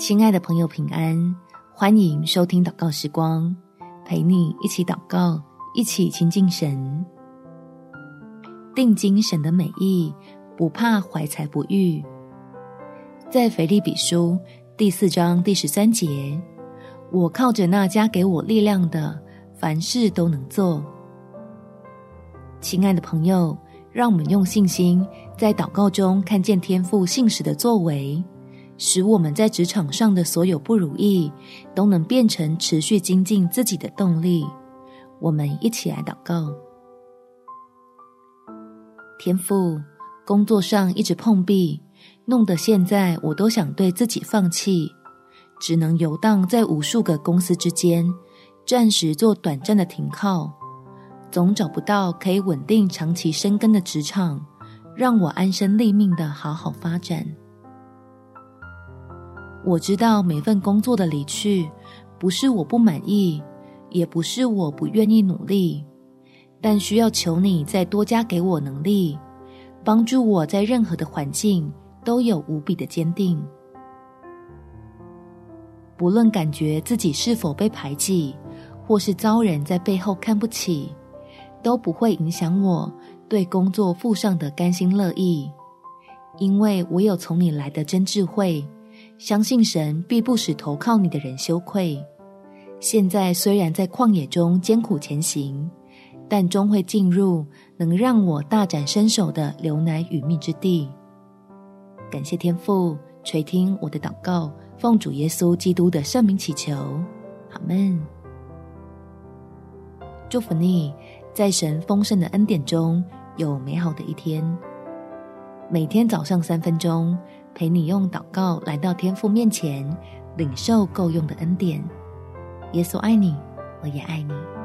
亲爱的朋友，平安！欢迎收听祷告时光，陪你一起祷告，一起亲近神，定睛神的美意，不怕怀才不遇。在腓利比书第四章第十三节，我靠着那加给我力量的，凡事都能做。亲爱的朋友，让我们用信心在祷告中看见天父信实的作为。使我们在职场上的所有不如意，都能变成持续精进自己的动力。我们一起来祷告：天父，工作上一直碰壁，弄得现在我都想对自己放弃，只能游荡在无数个公司之间，暂时做短暂的停靠，总找不到可以稳定长期生根的职场，让我安身立命的好好发展。我知道每份工作的离去，不是我不满意，也不是我不愿意努力，但需要求你再多加给我能力，帮助我在任何的环境都有无比的坚定。不论感觉自己是否被排挤，或是遭人在背后看不起，都不会影响我对工作付上的甘心乐意，因为我有从你来的真智慧。相信神必不使投靠你的人羞愧。现在虽然在旷野中艰苦前行，但终会进入能让我大展身手的流奶与蜜之地。感谢天父垂听我的祷告，奉主耶稣基督的圣名祈求，阿门。祝福你，在神丰盛的恩典中有美好的一天。每天早上三分钟。陪你用祷告来到天父面前，领受够用的恩典。耶稣爱你，我也爱你。